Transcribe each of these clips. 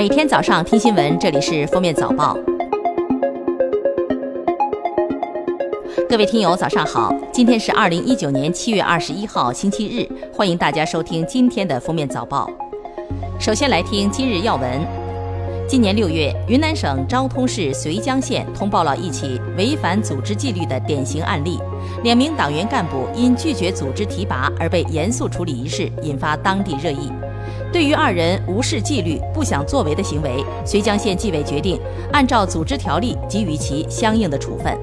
每天早上听新闻，这里是封面早报。各位听友，早上好！今天是二零一九年七月二十一号，星期日，欢迎大家收听今天的封面早报。首先来听今日要闻。今年六月，云南省昭通市绥江县通报了一起违反组织纪律的典型案例，两名党员干部因拒绝组织提拔而被严肃处理一事，引发当地热议。对于二人无视纪律、不想作为的行为，绥江县纪委决定按照组织条例给予其相应的处分。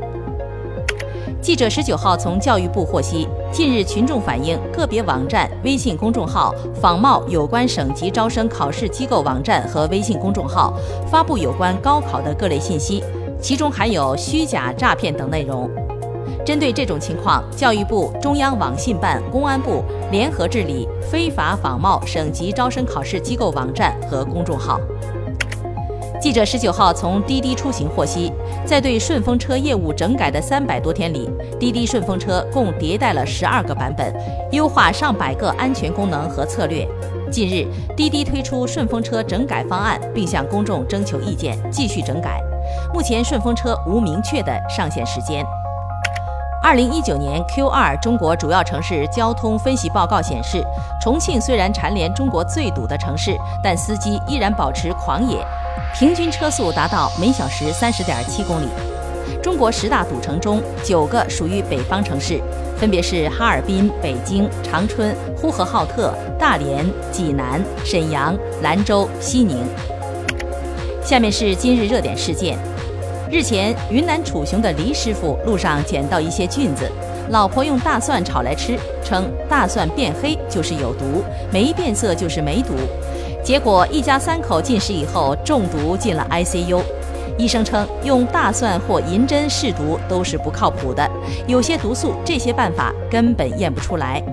记者十九号从教育部获悉，近日群众反映个别网站、微信公众号仿冒有关省级招生考试机构网站和微信公众号，发布有关高考的各类信息，其中含有虚假、诈骗等内容。针对这种情况，教育部、中央网信办、公安部联合治理非法仿冒省级招生考试机构网站和公众号。记者十九号从滴滴出行获悉，在对顺风车业务整改的三百多天里，滴滴顺风车共迭代了十二个版本，优化上百个安全功能和策略。近日，滴滴推出顺风车整改方案，并向公众征求意见，继续整改。目前，顺风车无明确的上线时间。二零一九年 Q 二中国主要城市交通分析报告显示，重庆虽然蝉联中国最堵的城市，但司机依然保持狂野。平均车速达到每小时三十点七公里。中国十大堵城中，九个属于北方城市，分别是哈尔滨、北京、长春、呼和浩特、大连、济南、沈阳、兰州、西宁。下面是今日热点事件：日前，云南楚雄的黎师傅路上捡到一些菌子，老婆用大蒜炒来吃，称大蒜变黑就是有毒，没变色就是没毒。结果一家三口进食以后中毒进了 ICU，医生称用大蒜或银针试毒都是不靠谱的，有些毒素这些办法根本验不出来。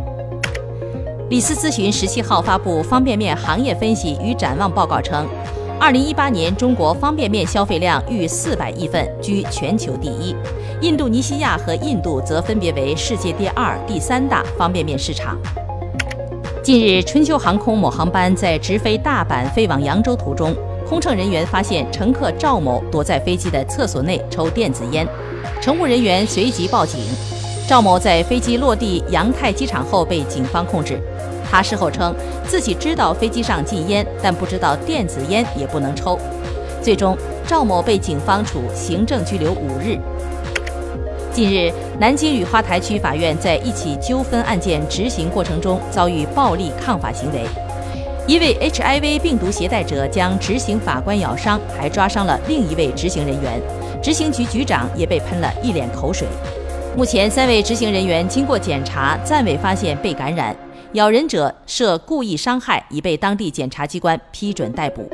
李斯咨询十七号发布方便面行业分析与展望报告称，二零一八年中国方便面消费量逾四百亿份，居全球第一，印度尼西亚和印度则分别为世界第二、第三大方便面市场。近日，春秋航空某航班在直飞大阪飞往扬州途中，空乘人员发现乘客赵某躲在飞机的厕所内抽电子烟，乘务人员随即报警。赵某在飞机落地扬泰机场后被警方控制。他事后称自己知道飞机上禁烟，但不知道电子烟也不能抽。最终，赵某被警方处行政拘留五日。近日，南京雨花台区法院在一起纠纷案件执行过程中遭遇暴力抗法行为，一位 HIV 病毒携带者将执行法官咬伤，还抓伤了另一位执行人员，执行局局长也被喷了一脸口水。目前，三位执行人员经过检查暂未发现被感染，咬人者涉故意伤害，已被当地检察机关批准逮捕。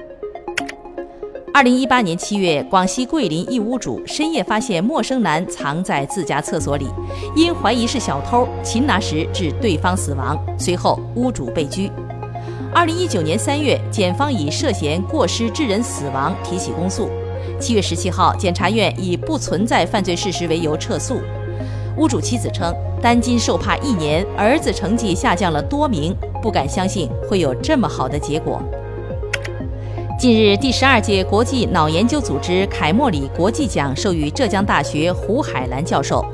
二零一八年七月，广西桂林一屋主深夜发现陌生男藏在自家厕所里，因怀疑是小偷，擒拿时致对方死亡。随后，屋主被拘。二零一九年三月，检方以涉嫌过失致人死亡提起公诉。七月十七号，检察院以不存在犯罪事实为由撤诉。屋主妻子称，担惊受怕一年，儿子成绩下降了多名，不敢相信会有这么好的结果。近日，第十二届国际脑研究组织凯莫里国际奖授予浙江大学胡海兰教授。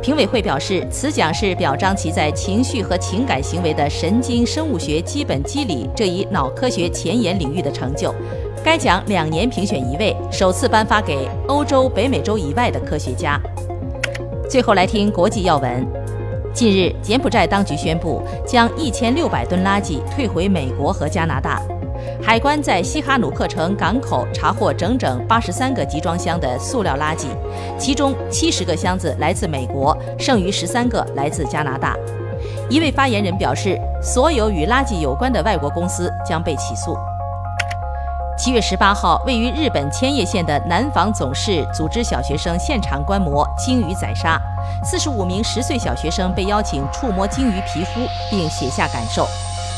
评委会表示，此奖是表彰其在情绪和情感行为的神经生物学基本机理这一脑科学前沿领域的成就。该奖两年评选一位，首次颁发给欧洲、北美洲以外的科学家。最后来听国际要闻。近日，柬埔寨当局宣布将一千六百吨垃圾退回美国和加拿大。海关在西哈努克城港口查获整整八十三个集装箱的塑料垃圾，其中七十个箱子来自美国，剩余十三个来自加拿大。一位发言人表示，所有与垃圾有关的外国公司将被起诉。七月十八号，位于日本千叶县的南防总市组织小学生现场观摩鲸鱼宰杀，四十五名十岁小学生被邀请触摸鲸鱼皮肤，并写下感受。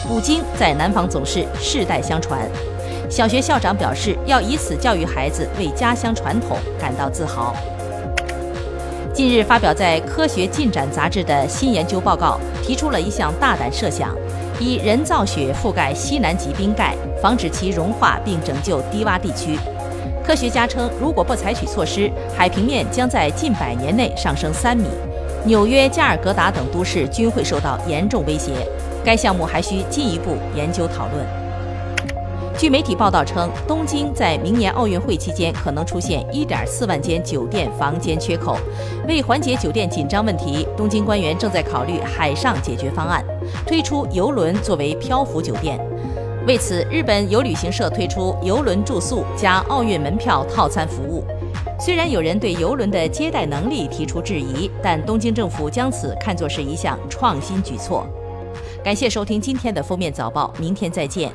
捕鲸在南方总市世代相传，小学校长表示要以此教育孩子为家乡传统感到自豪。近日发表在《科学进展》杂志的新研究报告提出了一项大胆设想：以人造雪覆盖西南极冰盖，防止其融化并拯救低洼地区。科学家称，如果不采取措施，海平面将在近百年内上升三米，纽约、加尔各答等都市均会受到严重威胁。该项目还需进一步研究讨论。据媒体报道称，东京在明年奥运会期间可能出现1.4万间酒店房间缺口。为缓解酒店紧张问题，东京官员正在考虑海上解决方案，推出游轮作为漂浮酒店。为此，日本有旅行社推出游轮住宿加奥运门票套餐服务。虽然有人对游轮的接待能力提出质疑，但东京政府将此看作是一项创新举措。感谢收听今天的封面早报，明天再见。